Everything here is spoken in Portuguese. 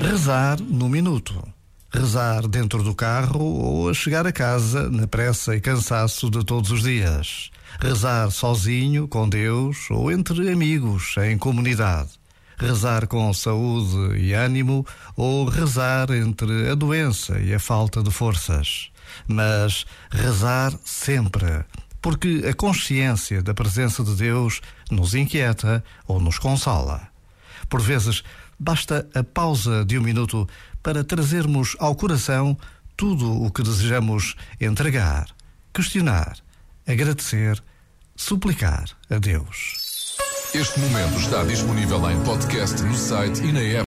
Rezar no minuto. Rezar dentro do carro ou a chegar a casa na pressa e cansaço de todos os dias. Rezar sozinho, com Deus ou entre amigos, em comunidade. Rezar com saúde e ânimo ou rezar entre a doença e a falta de forças. Mas rezar sempre, porque a consciência da presença de Deus nos inquieta ou nos consola. Por vezes, basta a pausa de um minuto para trazermos ao coração tudo o que desejamos entregar, questionar, agradecer, suplicar a Deus. Este momento está disponível em podcast no site e na app.